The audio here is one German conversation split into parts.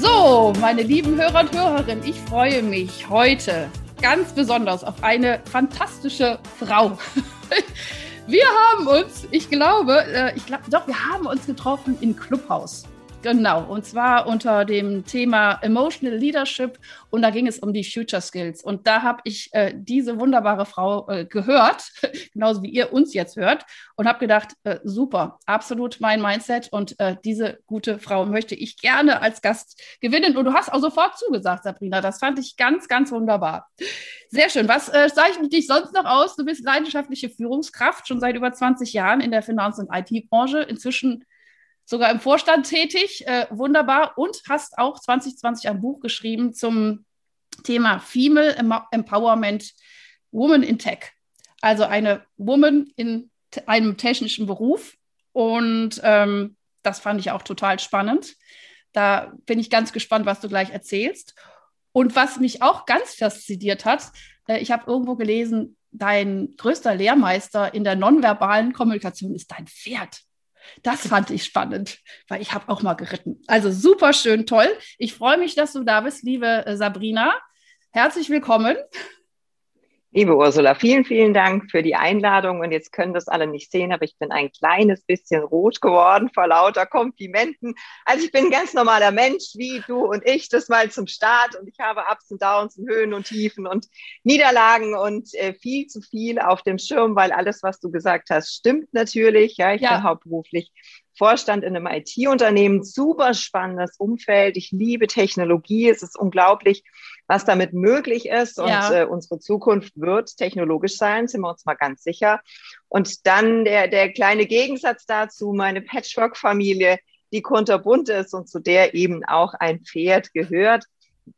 So, meine lieben Hörer und Hörerinnen, ich freue mich heute ganz besonders auf eine fantastische Frau. Wir haben uns, ich glaube, äh, ich glaube, doch, wir haben uns getroffen in Clubhaus. Genau, und zwar unter dem Thema Emotional Leadership und da ging es um die Future Skills. Und da habe ich äh, diese wunderbare Frau äh, gehört, genauso wie ihr uns jetzt hört, und habe gedacht, äh, super, absolut mein Mindset und äh, diese gute Frau möchte ich gerne als Gast gewinnen. Und du hast auch sofort zugesagt, Sabrina, das fand ich ganz, ganz wunderbar. Sehr schön. Was äh, zeichnet dich sonst noch aus? Du bist leidenschaftliche Führungskraft, schon seit über 20 Jahren in der Finanz- und IT-Branche. Inzwischen sogar im Vorstand tätig, äh, wunderbar, und hast auch 2020 ein Buch geschrieben zum Thema Female Empowerment Woman in Tech. Also eine Woman in einem technischen Beruf. Und ähm, das fand ich auch total spannend. Da bin ich ganz gespannt, was du gleich erzählst. Und was mich auch ganz fasziniert hat, äh, ich habe irgendwo gelesen, dein größter Lehrmeister in der nonverbalen Kommunikation ist dein Pferd. Das fand ich spannend, weil ich habe auch mal geritten. Also super schön, toll. Ich freue mich, dass du da bist, liebe äh, Sabrina. Herzlich willkommen. Liebe Ursula, vielen, vielen Dank für die Einladung. Und jetzt können das alle nicht sehen, aber ich bin ein kleines bisschen rot geworden vor lauter Komplimenten. Also ich bin ein ganz normaler Mensch, wie du und ich, das mal zum Start. Und ich habe Ups und Downs und Höhen und Tiefen und Niederlagen und äh, viel zu viel auf dem Schirm, weil alles, was du gesagt hast, stimmt natürlich. Ja, ich ja. bin hauptberuflich Vorstand in einem IT-Unternehmen. Super spannendes Umfeld. Ich liebe Technologie. Es ist unglaublich, was damit möglich ist. Und ja. äh, unsere Zukunft wird technologisch sein, sind wir uns mal ganz sicher. Und dann der, der kleine Gegensatz dazu, meine Patchwork-Familie, die kunterbunt ist und zu der eben auch ein Pferd gehört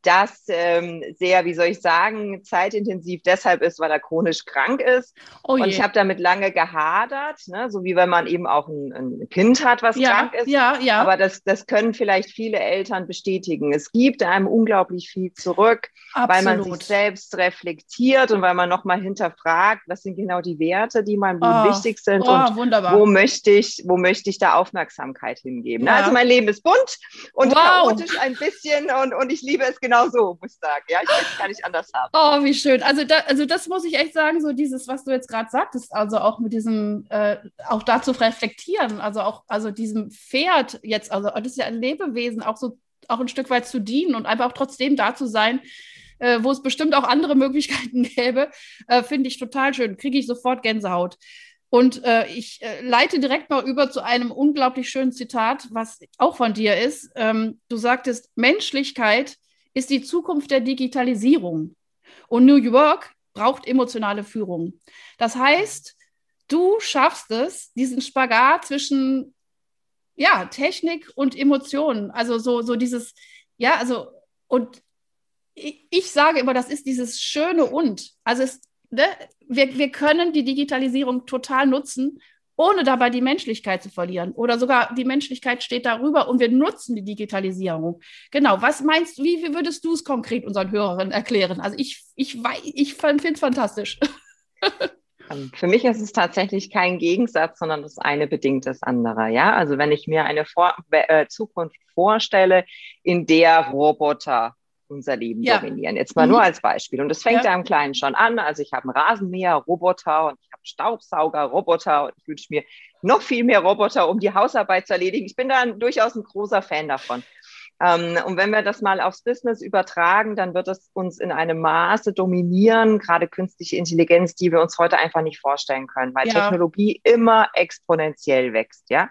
das ähm, sehr, wie soll ich sagen, zeitintensiv deshalb ist, weil er chronisch krank ist. Oh und ich habe damit lange gehadert, ne? so wie wenn man eben auch ein, ein Kind hat, was ja, krank ist. Ja, ja. Aber das, das können vielleicht viele Eltern bestätigen. Es gibt einem unglaublich viel zurück, Absolut. weil man sich selbst reflektiert und weil man nochmal hinterfragt, was sind genau die Werte, die meinem Leben oh, wichtig sind oh, und wunderbar. wo möchte ich, wo möchte ich da Aufmerksamkeit hingeben. Ja. Also mein Leben ist bunt und wow. chaotisch ein bisschen und, und ich liebe es genau so, muss ich sagen. Ja, ich kann es gar nicht anders haben. Oh, wie schön. Also, da, also das muss ich echt sagen, so dieses, was du jetzt gerade sagtest, also auch mit diesem, äh, auch dazu reflektieren, also auch, also diesem Pferd jetzt, also das ist ja ein Lebewesen, auch so, auch ein Stück weit zu dienen und einfach auch trotzdem da zu sein, äh, wo es bestimmt auch andere Möglichkeiten gäbe, äh, finde ich total schön. Kriege ich sofort Gänsehaut. Und äh, ich äh, leite direkt mal über zu einem unglaublich schönen Zitat, was auch von dir ist. Ähm, du sagtest, Menschlichkeit ist die Zukunft der Digitalisierung. Und New York braucht emotionale Führung. Das heißt, du schaffst es, diesen Spagat zwischen ja, Technik und Emotionen. Also so, so dieses, ja, also, und ich, sage immer, das ist dieses schöne und. Also es, ne, wir, wir können die Digitalisierung total nutzen, ohne dabei die Menschlichkeit zu verlieren. Oder sogar die Menschlichkeit steht darüber und wir nutzen die Digitalisierung. Genau, was meinst du, wie, wie würdest du es konkret unseren Hörerinnen erklären? Also ich, ich, ich finde es fantastisch. Ähm, für mich ist es tatsächlich kein Gegensatz, sondern das eine bedingt das andere. Ja, also wenn ich mir eine Vor äh, Zukunft vorstelle, in der Roboter unser Leben ja. dominieren. Jetzt mal mhm. nur als Beispiel. Und das fängt ja. ja im Kleinen schon an. Also ich habe einen Rasenmäher, Roboter und ich Staubsauger, Roboter und ich wünsche mir noch viel mehr Roboter, um die Hausarbeit zu erledigen. Ich bin da durchaus ein großer Fan davon. Ähm, und wenn wir das mal aufs Business übertragen, dann wird es uns in einem Maße dominieren, gerade künstliche Intelligenz, die wir uns heute einfach nicht vorstellen können, weil ja. Technologie immer exponentiell wächst. Ja,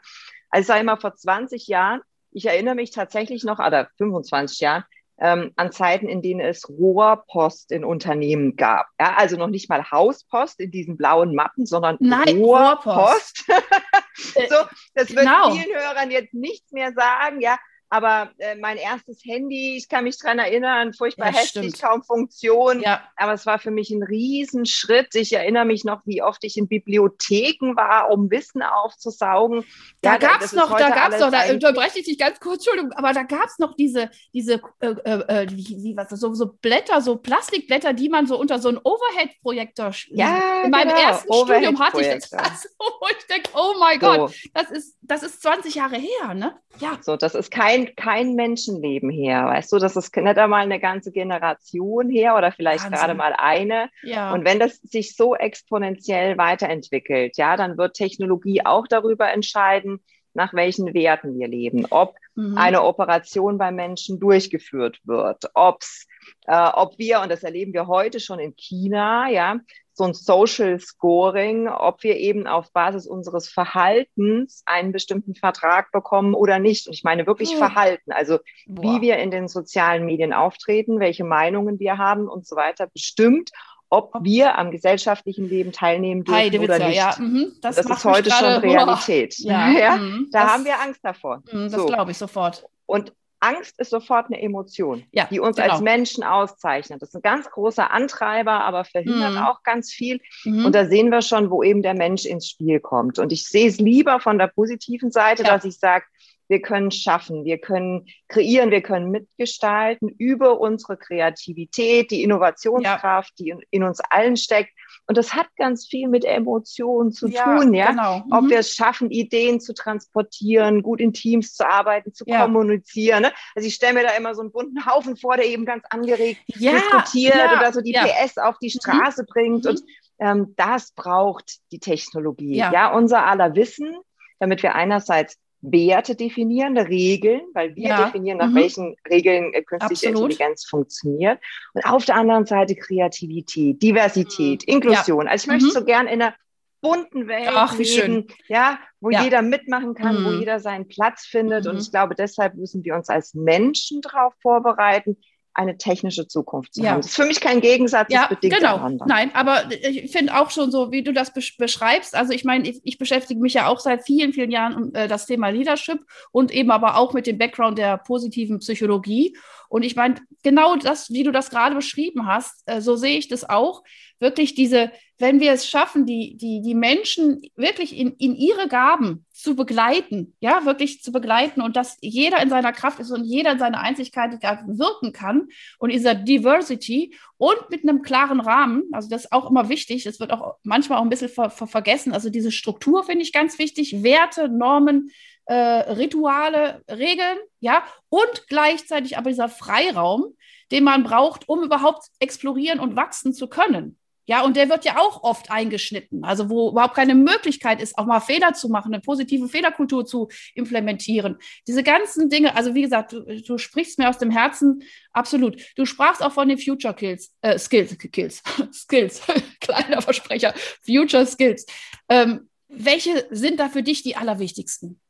also ich sage immer vor 20 Jahren, ich erinnere mich tatsächlich noch, oder 25 Jahren, ähm, an Zeiten, in denen es Rohrpost in Unternehmen gab. Ja, also noch nicht mal Hauspost in diesen blauen Mappen, sondern Nein, Rohrpost. Rohrpost. so, das genau. wird vielen Hörern jetzt nichts mehr sagen. Ja, aber äh, mein erstes Handy, ich kann mich daran erinnern, furchtbar ja, hässlich, stimmt. kaum Funktion. Ja. Aber es war für mich ein Riesenschritt. Ich erinnere mich noch, wie oft ich in Bibliotheken war, um Wissen aufzusaugen. Da ja, gab es noch, da gab es noch, da unterbreche ich dich ganz kurz, Entschuldigung, aber da gab es noch diese, diese äh, äh, äh, wie, wie, was, so, so Blätter, so Plastikblätter, die man so unter so einen Overhead-Projektor Ja, In meinem genau. ersten Studium hatte ich das, also, ich denke, oh mein so. Gott, das ist, das ist 20 Jahre her, ne? Ja. So, das ist kein, kein Menschenleben her, weißt du, das ist nicht einmal eine ganze Generation her oder vielleicht Wahnsinn. gerade mal eine. Ja. Und wenn das sich so exponentiell weiterentwickelt, ja, dann wird Technologie auch darüber entscheiden, nach welchen Werten wir leben, ob mhm. eine Operation bei Menschen durchgeführt wird, ob's, äh, ob wir, und das erleben wir heute schon in China, ja, so ein Social Scoring, ob wir eben auf Basis unseres Verhaltens einen bestimmten Vertrag bekommen oder nicht. Und ich meine wirklich oh. Verhalten, also Boah. wie wir in den sozialen Medien auftreten, welche Meinungen wir haben und so weiter, bestimmt, ob wir am gesellschaftlichen Leben teilnehmen dürfen Heidewitzer, oder nicht. Ja, mhm, das, das ist heute schon Realität. Ja, ja mhm, da das, haben wir Angst davor. Mhm, das so. glaube ich sofort. Und Angst ist sofort eine Emotion, ja, die uns genau. als Menschen auszeichnet. Das ist ein ganz großer Antreiber, aber verhindert mhm. auch ganz viel. Mhm. Und da sehen wir schon, wo eben der Mensch ins Spiel kommt. Und ich sehe es lieber von der positiven Seite, ja. dass ich sage, wir können schaffen, wir können kreieren, wir können mitgestalten über unsere Kreativität, die Innovationskraft, ja. die in, in, uns allen steckt. Und das hat ganz viel mit Emotionen zu ja, tun, ja. Genau. Mhm. Ob wir es schaffen, Ideen zu transportieren, gut in Teams zu arbeiten, zu ja. kommunizieren. Ne? Also ich stelle mir da immer so einen bunten Haufen vor, der eben ganz angeregt diskutiert oder so die PS auf die mhm. Straße mhm. bringt. Und ähm, das braucht die Technologie. Ja. unser aller Wissen, damit wir einerseits Werte definieren, Regeln, weil wir ja. definieren, nach mhm. welchen Regeln äh, künstliche Absolut. Intelligenz funktioniert. Und auf der anderen Seite Kreativität, Diversität, mhm. Inklusion. Also ich möchte mhm. so gern in einer bunten Welt Ach, leben, schön. ja, wo ja. jeder mitmachen kann, wo mhm. jeder seinen Platz findet. Und mhm. ich glaube, deshalb müssen wir uns als Menschen darauf vorbereiten, eine technische Zukunft zu ja. haben. Das ist für mich kein Gegensatz, ja, bedingt genau. Einander. Nein, aber ich finde auch schon so, wie du das beschreibst, also ich meine, ich, ich, beschäftige mich ja auch seit vielen, vielen Jahren um äh, das Thema Leadership und eben aber auch mit dem Background der positiven Psychologie. Und ich meine, genau das, wie du das gerade beschrieben hast, äh, so sehe ich das auch. Wirklich diese, wenn wir es schaffen, die, die, die Menschen wirklich in, in ihre Gaben zu begleiten, ja, wirklich zu begleiten und dass jeder in seiner Kraft ist und jeder in seiner Einzigartigkeit wirken kann und dieser Diversity und mit einem klaren Rahmen, also das ist auch immer wichtig, das wird auch manchmal auch ein bisschen ver, ver vergessen, also diese Struktur finde ich ganz wichtig, Werte, Normen, äh, Rituale, Regeln, ja, und gleichzeitig aber dieser Freiraum, den man braucht, um überhaupt explorieren und wachsen zu können. Ja, und der wird ja auch oft eingeschnitten, also wo überhaupt keine Möglichkeit ist, auch mal Fehler zu machen, eine positive Fehlerkultur zu implementieren. Diese ganzen Dinge, also wie gesagt, du, du sprichst mir aus dem Herzen, absolut. Du sprachst auch von den Future Kills, äh, Skills, Kills, Skills, kleiner Versprecher, Future Skills. Ähm, welche sind da für dich die allerwichtigsten?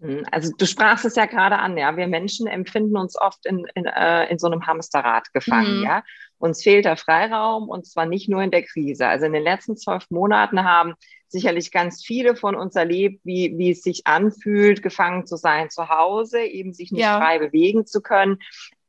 Hm, also du sprachst es ja gerade an, ja. Wir Menschen empfinden uns oft in, in, äh, in so einem Hamsterrad gefangen, mhm. ja. Uns fehlt der Freiraum und zwar nicht nur in der Krise. Also in den letzten zwölf Monaten haben sicherlich ganz viele von uns erlebt, wie, wie es sich anfühlt, gefangen zu sein zu Hause, eben sich nicht ja. frei bewegen zu können,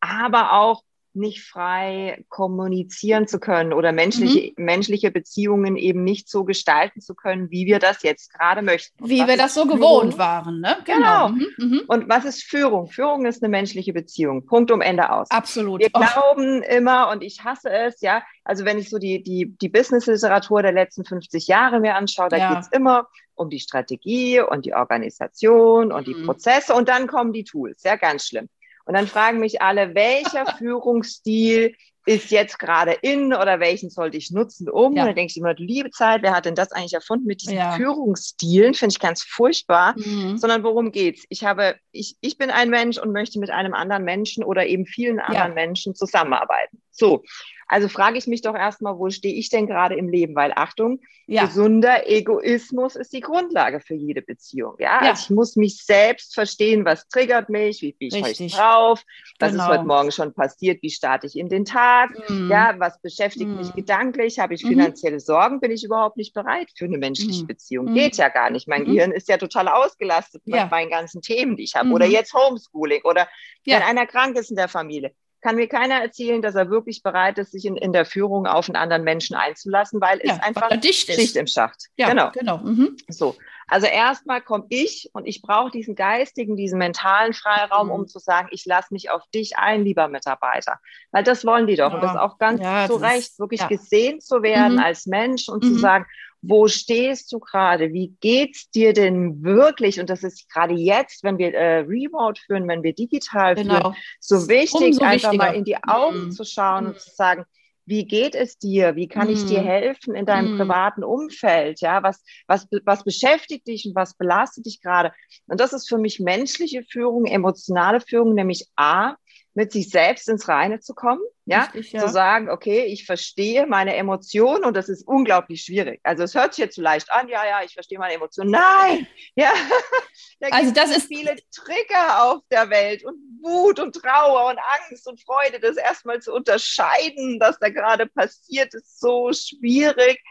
aber auch nicht frei kommunizieren zu können oder menschliche, mhm. menschliche Beziehungen eben nicht so gestalten zu können, wie wir das jetzt gerade möchten. Und wie wir das so Führung? gewohnt waren, ne? Genau. genau. Mhm. Mhm. Und was ist Führung? Führung ist eine menschliche Beziehung. Punkt um Ende aus. Absolut. Wir oh. glauben immer, und ich hasse es, ja, also wenn ich so die, die, die Business-Literatur der letzten 50 Jahre mir anschaue, da ja. geht es immer um die Strategie und die Organisation und die mhm. Prozesse und dann kommen die Tools. Ja, ganz schlimm. Und dann fragen mich alle, welcher Führungsstil ist jetzt gerade in oder welchen sollte ich nutzen, um? Ja. Und dann denke ich immer, liebe Zeit, wer hat denn das eigentlich erfunden mit diesen ja. Führungsstilen? Finde ich ganz furchtbar. Mhm. Sondern worum geht's? Ich habe, ich, ich bin ein Mensch und möchte mit einem anderen Menschen oder eben vielen anderen ja. Menschen zusammenarbeiten. So. Also frage ich mich doch erstmal, wo stehe ich denn gerade im Leben? Weil Achtung, ja. gesunder Egoismus ist die Grundlage für jede Beziehung. Ja, ja. Also ich muss mich selbst verstehen, was triggert mich, wie bin ich Richtig. heute drauf, was genau. ist heute Morgen schon passiert, wie starte ich in den Tag, mhm. ja, was beschäftigt mhm. mich gedanklich, habe ich mhm. finanzielle. Sorgen, bin ich überhaupt nicht bereit für eine menschliche mhm. Beziehung? Mhm. Geht ja gar nicht. Mein Gehirn ist ja total ausgelastet ja. mit meinen ganzen Themen, die ich habe. Oder jetzt Homeschooling oder wenn einer krank ist in der Familie kann mir keiner erzählen, dass er wirklich bereit ist, sich in, in der Führung auf einen anderen Menschen einzulassen, weil ja, es einfach dicht Schicht im Schacht. Ja, genau. genau. Mhm. So. Also erstmal komme ich und ich brauche diesen geistigen, diesen mentalen Freiraum, mhm. um zu sagen, ich lasse mich auf dich ein, lieber Mitarbeiter. Weil das wollen die doch. Ja. Und das ist auch ganz ja, zu Recht, wirklich gesehen zu werden mhm. als Mensch und zu mhm. sagen, wo stehst du gerade? Wie geht's dir denn wirklich? Und das ist gerade jetzt, wenn wir äh, Remote führen, wenn wir digital genau. führen, so wichtig, Umso einfach wichtiger. mal in die Augen mhm. zu schauen mhm. und zu sagen, wie geht es dir? Wie kann ich dir mhm. helfen in deinem mm. privaten Umfeld? Ja, was, was, was beschäftigt dich und was belastet dich gerade? Und das ist für mich menschliche Führung, emotionale Führung, nämlich A, mit sich selbst ins Reine zu kommen, ja? Richtig, ja? zu sagen, okay, ich verstehe meine Emotionen und das ist unglaublich schwierig. Also es hört sich jetzt so leicht an, ja, ja, ich verstehe meine Emotionen. Nein, ja, da also das ist viele Trigger auf der Welt und Wut und Trauer und Angst und Freude, das erstmal zu unterscheiden, was da gerade passiert, ist so schwierig.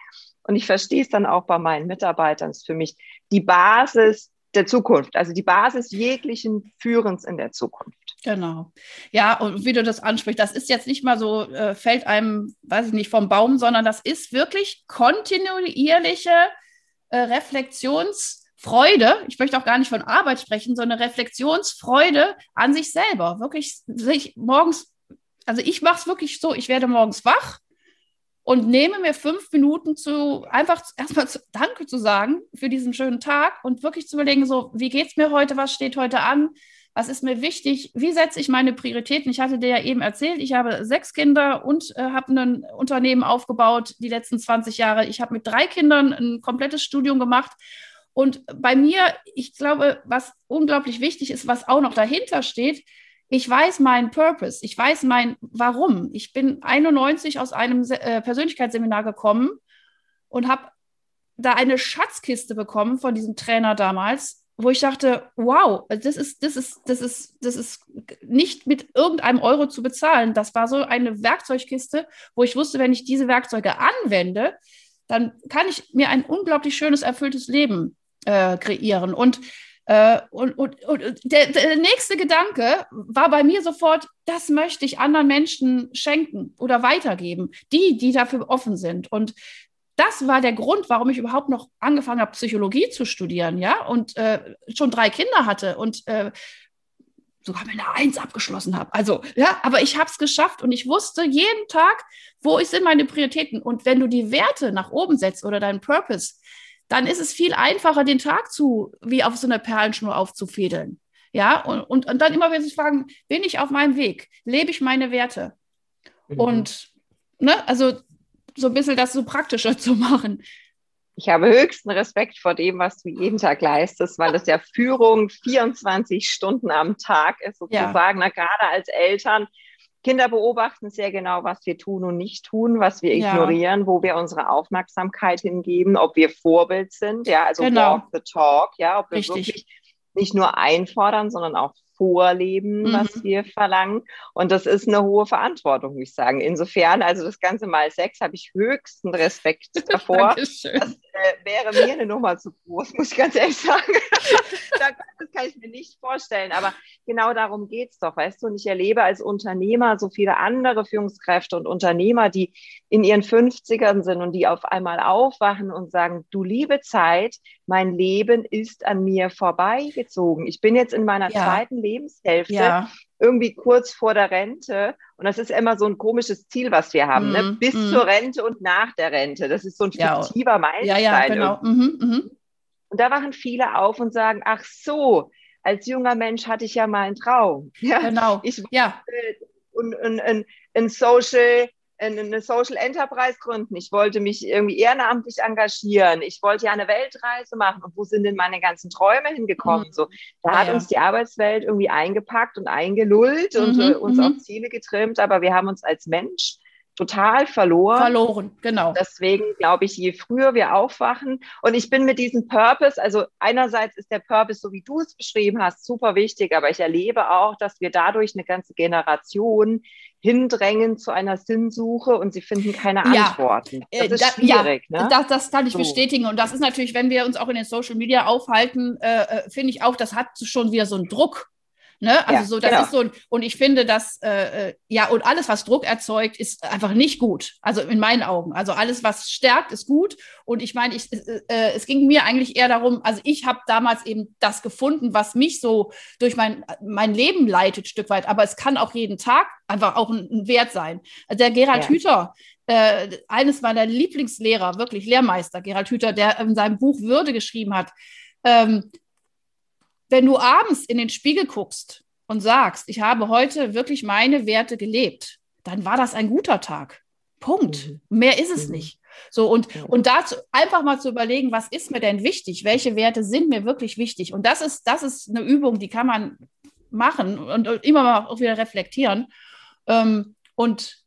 Und ich verstehe es dann auch bei meinen Mitarbeitern, ist für mich die Basis der Zukunft, also die Basis jeglichen Führens in der Zukunft. Genau. Ja, und wie du das ansprichst, das ist jetzt nicht mal so, äh, fällt einem, weiß ich nicht, vom Baum, sondern das ist wirklich kontinuierliche äh, Reflexionsfreude. Ich möchte auch gar nicht von Arbeit sprechen, sondern Reflexionsfreude an sich selber. Wirklich sich morgens, also ich mache es wirklich so, ich werde morgens wach und nehme mir fünf Minuten zu, einfach erstmal zu, Danke zu sagen für diesen schönen Tag und wirklich zu überlegen, so, wie geht es mir heute, was steht heute an? was ist mir wichtig, wie setze ich meine Prioritäten? Ich hatte dir ja eben erzählt, ich habe sechs Kinder und äh, habe ein Unternehmen aufgebaut die letzten 20 Jahre. Ich habe mit drei Kindern ein komplettes Studium gemacht. Und bei mir, ich glaube, was unglaublich wichtig ist, was auch noch dahinter steht, ich weiß meinen Purpose, ich weiß mein Warum. Ich bin 91 aus einem äh, Persönlichkeitsseminar gekommen und habe da eine Schatzkiste bekommen von diesem Trainer damals, wo ich dachte, wow, das ist, das ist, das ist, das ist nicht mit irgendeinem Euro zu bezahlen. Das war so eine Werkzeugkiste, wo ich wusste, wenn ich diese Werkzeuge anwende, dann kann ich mir ein unglaublich schönes, erfülltes Leben äh, kreieren. Und, äh, und, und, und der, der, nächste Gedanke war bei mir sofort, das möchte ich anderen Menschen schenken oder weitergeben, die, die dafür offen sind. Und das war der Grund, warum ich überhaupt noch angefangen habe, Psychologie zu studieren, ja, und äh, schon drei Kinder hatte und äh, sogar meine Eins abgeschlossen habe. Also, ja, aber ich habe es geschafft und ich wusste jeden Tag, wo sind meine Prioritäten. Und wenn du die Werte nach oben setzt oder deinen Purpose, dann ist es viel einfacher, den Tag zu, wie auf so einer Perlenschnur aufzufädeln. Ja, und, und, und dann immer wieder sich fragen, bin ich auf meinem Weg? Lebe ich meine Werte? Mhm. Und, ne, also so ein bisschen das so praktischer zu machen. Ich habe höchsten Respekt vor dem, was du jeden Tag leistest, weil das ja Führung 24 Stunden am Tag ist, sozusagen. Ja. Na, gerade als Eltern. Kinder beobachten sehr genau, was wir tun und nicht tun, was wir ignorieren, ja. wo wir unsere Aufmerksamkeit hingeben, ob wir Vorbild sind, ja, also genau. walk the talk, ja, ob wir Richtig. wirklich nicht nur einfordern, sondern auch vorleben, mhm. was wir verlangen. Und das ist eine hohe Verantwortung, muss ich sagen. Insofern, also das Ganze mal sechs, habe ich höchsten Respekt davor. das äh, wäre mir eine Nummer zu groß, muss ich ganz ehrlich sagen. das kann ich mir nicht vorstellen. Aber genau darum geht es doch, weißt du. Und ich erlebe als Unternehmer so viele andere Führungskräfte und Unternehmer, die in ihren 50ern sind und die auf einmal aufwachen und sagen, du liebe Zeit, mein Leben ist an mir vorbeigezogen. Ich bin jetzt in meiner ja. zweiten Lebenshälfte. Ja. Irgendwie kurz vor der Rente. Und das ist immer so ein komisches Ziel, was wir haben. Mm, ne? Mhm, Bis mm. zur Rente und nach der Rente. Das ist so ein fiktiver ja. Meilenstein. Ja, ja, genau. Mhm, mh. Und da wachen viele auf und sagen, ach so, als junger Mensch hatte ich ja mal einen Traum. Ja, genau. Ich ja. Und, und, und, ein Social eine Social Enterprise gründen. Ich wollte mich irgendwie ehrenamtlich engagieren. Ich wollte ja eine Weltreise machen. Und wo sind denn meine ganzen Träume hingekommen? Mhm. So, da ja, hat uns die Arbeitswelt irgendwie eingepackt und eingelullt mhm, und äh, uns mhm. auf Ziele getrimmt. Aber wir haben uns als Mensch total verloren. Verloren, genau. Deswegen glaube ich, je früher wir aufwachen und ich bin mit diesem Purpose, also einerseits ist der Purpose, so wie du es beschrieben hast, super wichtig, aber ich erlebe auch, dass wir dadurch eine ganze Generation hindrängen zu einer Sinnsuche und sie finden keine ja, Antworten. Das ist da, schwierig. Ja, ne? das, das, kann ich so. bestätigen. Und das ist natürlich, wenn wir uns auch in den Social Media aufhalten, äh, äh finde ich auch, das hat schon wieder so einen Druck. Ne? Also ja, so, das genau. ist so, und ich finde, dass äh, äh, ja, und alles, was Druck erzeugt, ist einfach nicht gut. Also in meinen Augen. Also alles, was stärkt, ist gut. Und ich meine, ich, äh, es ging mir eigentlich eher darum, also ich habe damals eben das gefunden, was mich so durch mein, mein Leben leitet, Stück weit. Aber es kann auch jeden Tag einfach auch ein, ein Wert sein. Also der Gerhard ja. Hüther, äh, eines meiner Lieblingslehrer, wirklich Lehrmeister, Gerhard Hüther, der in seinem Buch Würde geschrieben hat, ähm, wenn du abends in den Spiegel guckst und sagst, ich habe heute wirklich meine Werte gelebt, dann war das ein guter Tag. Punkt. Mhm. Mehr ist es mhm. nicht. So, und, ja. und dazu einfach mal zu überlegen, was ist mir denn wichtig? Welche Werte sind mir wirklich wichtig? Und das ist, das ist eine Übung, die kann man machen und, immer mal auch wieder reflektieren. Ähm, und,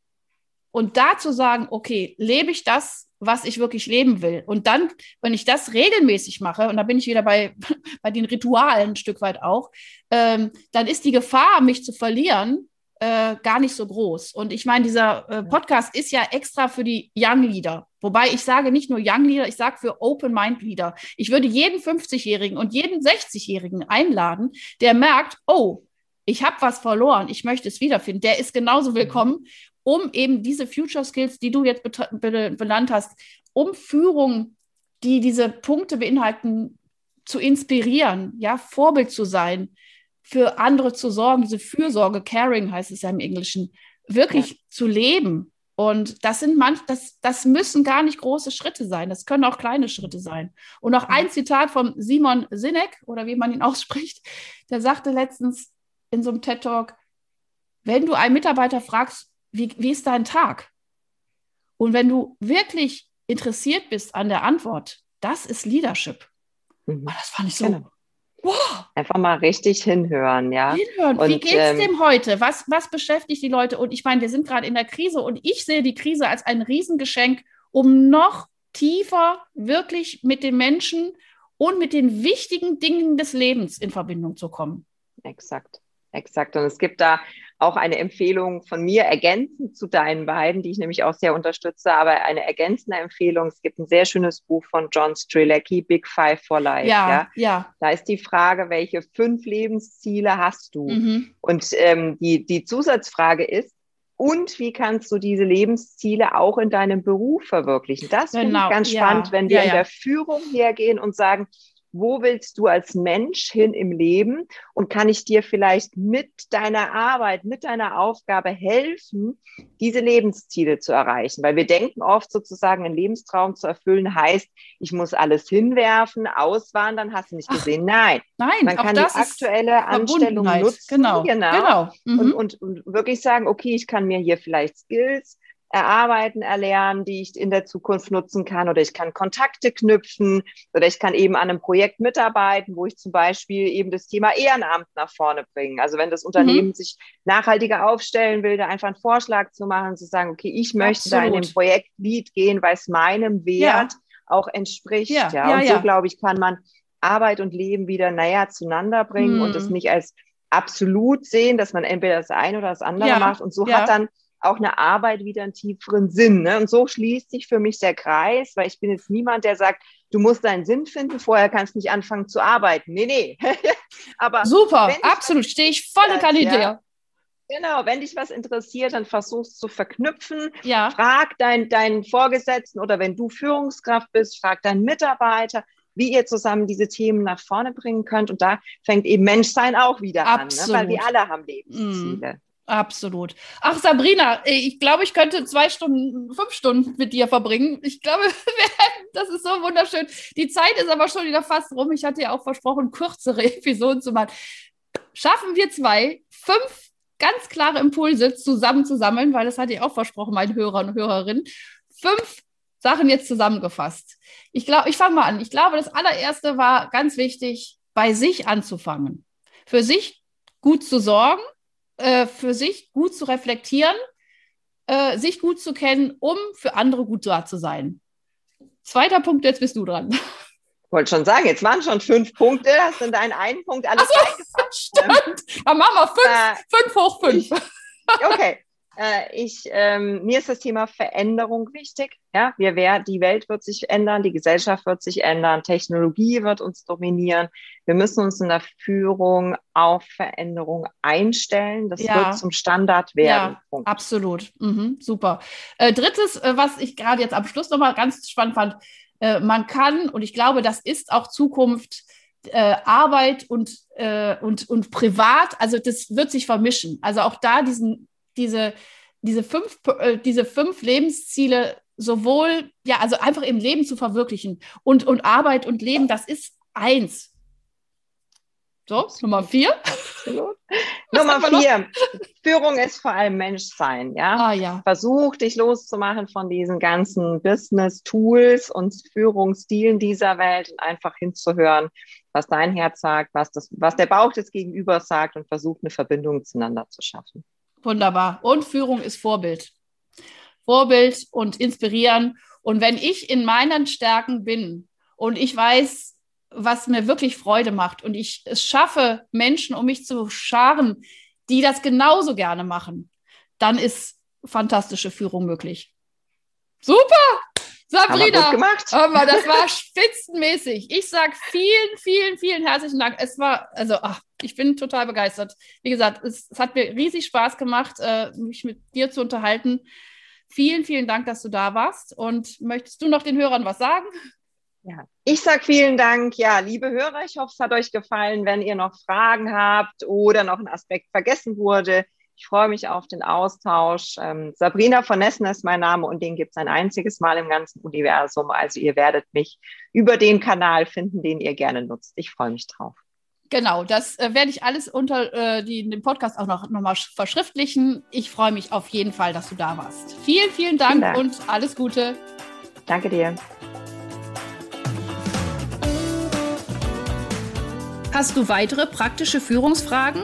und dazu sagen, okay, lebe ich das, was ich wirklich leben will. Und dann, wenn ich das regelmäßig mache, und da bin ich wieder bei, bei den Ritualen ein Stück weit auch, ähm, dann ist die Gefahr, mich zu verlieren, äh, gar nicht so groß. Und ich meine, dieser äh, Podcast ist ja extra für die Young Leader. Wobei ich sage nicht nur Young Leader, ich sage für Open Mind Leader. Ich würde jeden 50-Jährigen und jeden 60-Jährigen einladen, der merkt, oh, ich habe was verloren, ich möchte es wiederfinden. Der ist genauso willkommen um eben diese Future Skills, die du jetzt benannt hast, um Führung, die diese Punkte beinhalten, zu inspirieren, ja, Vorbild zu sein, für andere zu sorgen, diese Fürsorge, Caring heißt es ja im Englischen, wirklich ja. zu leben. Und das sind manch, das, das müssen gar nicht große Schritte sein. Das können auch kleine Schritte sein. Und noch ein Zitat von Simon Sinek, oder wie man ihn ausspricht, der sagte letztens in so einem TED Talk, wenn du einen Mitarbeiter fragst, wie, wie ist dein Tag? Und wenn du wirklich interessiert bist an der Antwort, das ist Leadership. Mhm. Oh, das fand ich so. Genau. Wow. Einfach mal richtig hinhören, ja. Hinhören. Und, wie geht es ähm, dem heute? Was, was beschäftigt die Leute? Und ich meine, wir sind gerade in der Krise und ich sehe die Krise als ein Riesengeschenk, um noch tiefer wirklich mit den Menschen und mit den wichtigen Dingen des Lebens in Verbindung zu kommen. Exakt, exakt. Und es gibt da auch eine Empfehlung von mir ergänzend zu deinen beiden, die ich nämlich auch sehr unterstütze, aber eine ergänzende Empfehlung. Es gibt ein sehr schönes Buch von John Strilecki, Big Five for Life. Ja, ja. ja. Da ist die Frage, welche fünf Lebensziele hast du? Mhm. Und ähm, die, die Zusatzfrage ist, und wie kannst du diese Lebensziele auch in deinem Beruf verwirklichen? Das genau. finde ich ganz spannend, ja. wenn wir ja, in der Führung hergehen und sagen, wo willst du als Mensch hin im Leben und kann ich dir vielleicht mit deiner Arbeit, mit deiner Aufgabe helfen, diese Lebensziele zu erreichen? Weil wir denken oft sozusagen, einen Lebenstraum zu erfüllen heißt, ich muss alles hinwerfen, auswandern, hast du nicht gesehen? Ach, nein. Nein, man kann die aktuelle Anstellung nutzen. Genau. genau. genau. Mhm. Und, und, und wirklich sagen, okay, ich kann mir hier vielleicht Skills erarbeiten, erlernen, die ich in der Zukunft nutzen kann oder ich kann Kontakte knüpfen oder ich kann eben an einem Projekt mitarbeiten, wo ich zum Beispiel eben das Thema Ehrenamt nach vorne bringe. Also wenn das Unternehmen mhm. sich nachhaltiger aufstellen will, da einfach einen Vorschlag zu machen, zu sagen, okay, ich möchte Absolut. da in den Projektlead gehen, weil es meinem Wert ja. auch entspricht. Ja, ja. Und so, glaube ich, kann man Arbeit und Leben wieder näher zueinander bringen mhm. und es nicht als absolut sehen, dass man entweder das eine oder das andere macht. Und so hat dann auch eine Arbeit wieder einen tieferen Sinn. Ne? Und so schließt sich für mich der Kreis, weil ich bin jetzt niemand, der sagt, du musst deinen Sinn finden, vorher kannst du nicht anfangen zu arbeiten. Nee, nee. Aber Super, absolut, stehe ich volle Kandidat. Ja, Genau, wenn dich was interessiert, dann versuchst zu verknüpfen. Ja. Frag deinen dein Vorgesetzten oder wenn du Führungskraft bist, frag deinen Mitarbeiter, wie ihr zusammen diese Themen nach vorne bringen könnt. Und da fängt eben Menschsein auch wieder Absolut. an, ne? weil wir alle haben Lebensziele. Mm. Absolut. Ach, Sabrina, ich glaube, ich könnte zwei Stunden, fünf Stunden mit dir verbringen. Ich glaube, das ist so wunderschön. Die Zeit ist aber schon wieder fast rum. Ich hatte ja auch versprochen, kürzere Episoden zu machen. Schaffen wir zwei, fünf ganz klare Impulse zusammenzusammeln, weil das hatte ich auch versprochen, meine Hörer und Hörerinnen. Fünf Sachen jetzt zusammengefasst. Ich glaube, ich fange mal an. Ich glaube, das allererste war ganz wichtig, bei sich anzufangen. Für sich gut zu sorgen, äh, für sich gut zu reflektieren, äh, sich gut zu kennen, um für andere gut da zu sein. Zweiter Punkt, jetzt bist du dran. Ich wollte schon sagen, jetzt waren schon fünf Punkte, hast du in deinen einen Punkt alles so, eingefasst. Stimmt. Dann machen wir fünf, äh, fünf hoch fünf. Ich, okay. Äh, ich, ähm, mir ist das Thema Veränderung wichtig. Ja, wir wär, die Welt wird sich ändern, die Gesellschaft wird sich ändern, Technologie wird uns dominieren. Wir müssen uns in der Führung auf Veränderung einstellen. Das ja. wird zum Standard werden. Ja, absolut. Mhm, super. Äh, drittes, äh, was ich gerade jetzt am Schluss nochmal ganz spannend fand, äh, man kann, und ich glaube, das ist auch Zukunft, äh, Arbeit und, äh, und, und privat, also das wird sich vermischen. Also auch da diesen diese, diese, fünf, äh, diese fünf Lebensziele sowohl, ja, also einfach im Leben zu verwirklichen und, und Arbeit und Leben, das ist eins. So, Nummer vier. Absolut. Nummer vier. Führung ist vor allem Menschsein, ja? Ah, ja. Versuch dich loszumachen von diesen ganzen Business-Tools und Führungsstilen dieser Welt und einfach hinzuhören, was dein Herz sagt, was, das, was der Bauch des Gegenübers sagt und versuch eine Verbindung zueinander zu schaffen. Wunderbar. Und Führung ist Vorbild. Vorbild und inspirieren. Und wenn ich in meinen Stärken bin und ich weiß, was mir wirklich Freude macht und ich es schaffe, Menschen um mich zu scharen, die das genauso gerne machen, dann ist fantastische Führung möglich. Super! Sabrina, aber das war spitzenmäßig. Ich sage vielen, vielen, vielen herzlichen Dank. Es war, also, ach, ich bin total begeistert. Wie gesagt, es, es hat mir riesig Spaß gemacht, äh, mich mit dir zu unterhalten. Vielen, vielen Dank, dass du da warst. Und möchtest du noch den Hörern was sagen? Ja, ich sage vielen Dank. Ja, liebe Hörer, ich hoffe, es hat euch gefallen. Wenn ihr noch Fragen habt oder noch ein Aspekt vergessen wurde, ich freue mich auf den Austausch. Ähm, Sabrina von Nessen ist mein Name und den gibt es ein einziges Mal im ganzen Universum. Also ihr werdet mich über den Kanal finden, den ihr gerne nutzt. Ich freue mich drauf. Genau, das äh, werde ich alles unter äh, die, den Podcast auch noch, noch mal verschriftlichen. Ich freue mich auf jeden Fall, dass du da warst. Vielen, vielen Dank, vielen Dank. und alles Gute. Danke dir. Hast du weitere praktische Führungsfragen?